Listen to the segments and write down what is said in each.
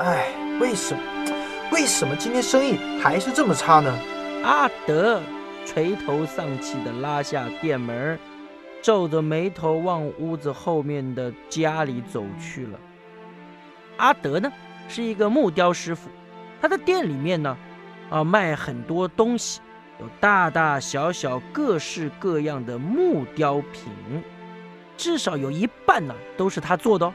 哎，为什么？为什么今天生意还是这么差呢？阿德垂头丧气地拉下店门，皱着眉头往屋子后面的家里走去了。阿德呢，是一个木雕师傅，他的店里面呢，啊，卖很多东西，有大大小小、各式各样的木雕品，至少有一半呢都是他做的。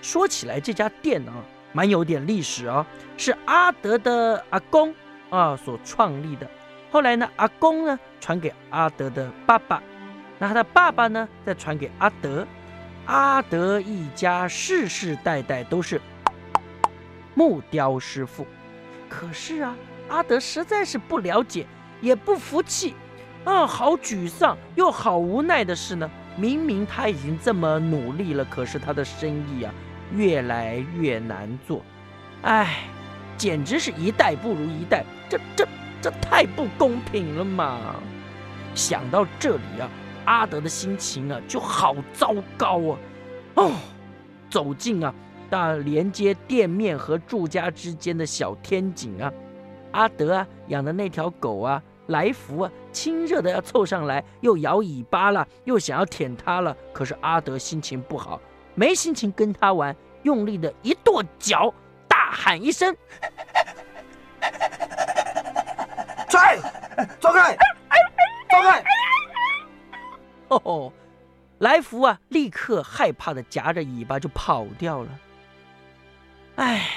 说起来，这家店呢。蛮有点历史哦，是阿德的阿公啊所创立的。后来呢，阿公呢传给阿德的爸爸，那他的爸爸呢再传给阿德。阿德一家世世代代都是木雕师傅。可是啊，阿德实在是不了解，也不服气，啊，好沮丧又好无奈的是呢，明明他已经这么努力了，可是他的生意啊。越来越难做，哎，简直是一代不如一代，这这这太不公平了嘛！想到这里啊，阿德的心情啊就好糟糕啊！哦，走进啊那连接店面和住家之间的小天井啊，阿德啊养的那条狗啊来福啊，亲热的要凑上来，又摇尾巴了，又想要舔它了，可是阿德心情不好。没心情跟他玩，用力的一跺脚，大喊一声：“拽，走开，走开！”哦，来福啊，立刻害怕的夹着尾巴就跑掉了。哎，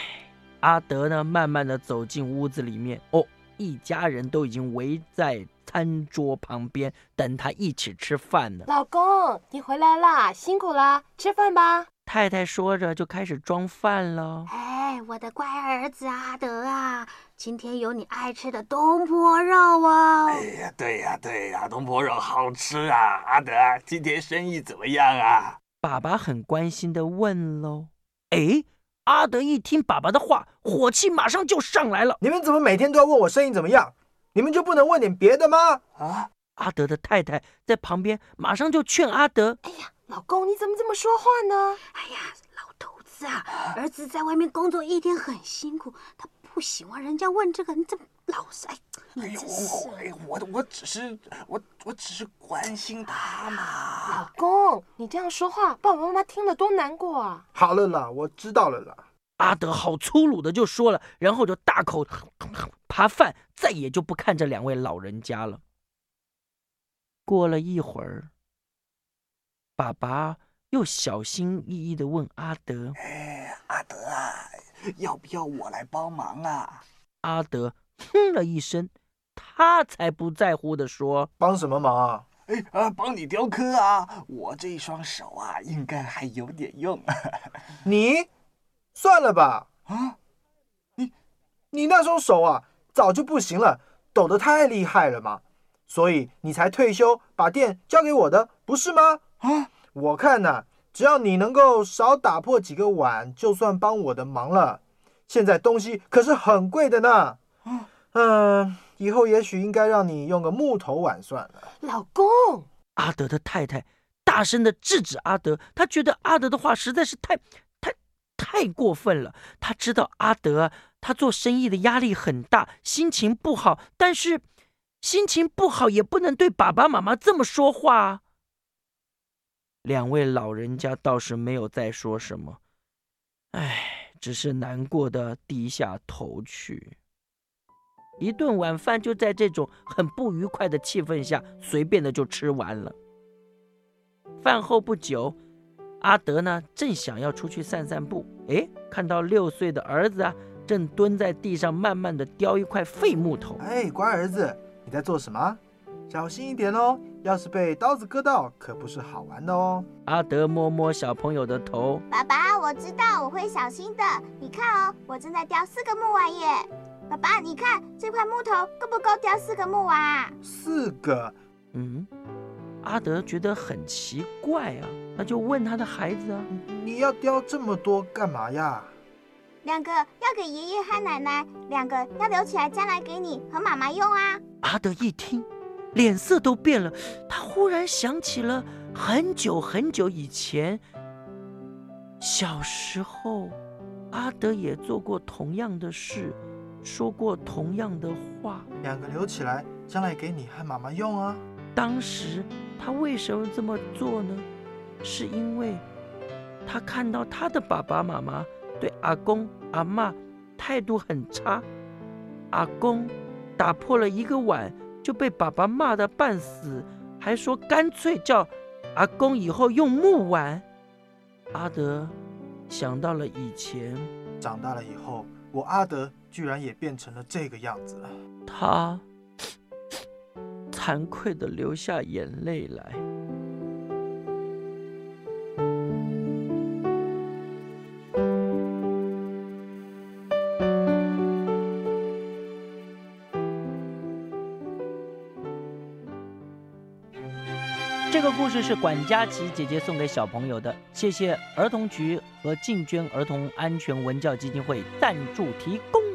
阿德呢，慢慢的走进屋子里面。哦，一家人都已经围在餐桌旁边等他一起吃饭呢。老公，你回来啦，辛苦啦，吃饭吧。太太说着就开始装饭了。哎，我的乖儿子阿德啊，今天有你爱吃的东坡肉哦。哎呀，对呀对呀，东坡肉好吃啊。阿德，今天生意怎么样啊？爸爸很关心的问喽。哎，阿德一听爸爸的话，火气马上就上来了。你们怎么每天都要问我生意怎么样？你们就不能问点别的吗？啊！阿德的太太在旁边马上就劝阿德：“哎呀，老公你怎么这么说话呢？哎呀，老头子啊，儿子在外面工作一天很辛苦，他不喜欢人家问这个，你怎么老是哎？哎呦，哎，我我只是我我只是关心他嘛。老公，你这样说话，爸爸妈妈听了多难过啊！好了啦，我知道了啦。阿德好粗鲁的就说了，然后就大口。扒饭，再也就不看这两位老人家了。过了一会儿，爸爸又小心翼翼的问阿德：“哎，阿德啊，要不要我来帮忙啊？”阿德哼了一声，他才不在乎的说：“帮什么忙啊？哎啊，帮你雕刻啊！我这一双手啊，应该还有点用。你，算了吧。啊，你，你那双手啊。”早就不行了，抖得太厉害了嘛，所以你才退休，把店交给我的，不是吗？啊，我看呐，只要你能够少打破几个碗，就算帮我的忙了。现在东西可是很贵的呢。嗯，以后也许应该让你用个木头碗算了。老公，阿德的太太大声的制止阿德，他觉得阿德的话实在是太、太、过分了。他知道阿德。他做生意的压力很大，心情不好，但是心情不好也不能对爸爸妈妈这么说话。两位老人家倒是没有再说什么，唉，只是难过的低下头去。一顿晚饭就在这种很不愉快的气氛下，随便的就吃完了。饭后不久，阿德呢正想要出去散散步，哎，看到六岁的儿子啊。正蹲在地上，慢慢的叼一块废木头。哎，乖儿子，你在做什么？小心一点哦，要是被刀子割到，可不是好玩的哦。阿德摸摸小朋友的头，爸爸，我知道，我会小心的。你看哦，我正在雕四个木碗耶。爸爸，你看这块木头够不够雕四个木碗啊？四个。嗯，阿德觉得很奇怪啊，那就问他的孩子啊，你要雕这么多干嘛呀？两个要给爷爷和奶奶，两个要留起来将来给你和妈妈用啊！阿德一听，脸色都变了。他忽然想起了很久很久以前，小时候阿德也做过同样的事，说过同样的话。两个留起来，将来给你和妈妈用啊。当时他为什么这么做呢？是因为他看到他的爸爸妈妈对阿公阿妈态度很差，阿公打破了一个碗就被爸爸骂得半死，还说干脆叫阿公以后用木碗。阿德想到了以前，长大了以后，我阿德居然也变成了这个样子了。他惭愧的流下眼泪来。这个故事是管家琪姐姐送给小朋友的，谢谢儿童局和进捐儿童安全文教基金会赞助提供。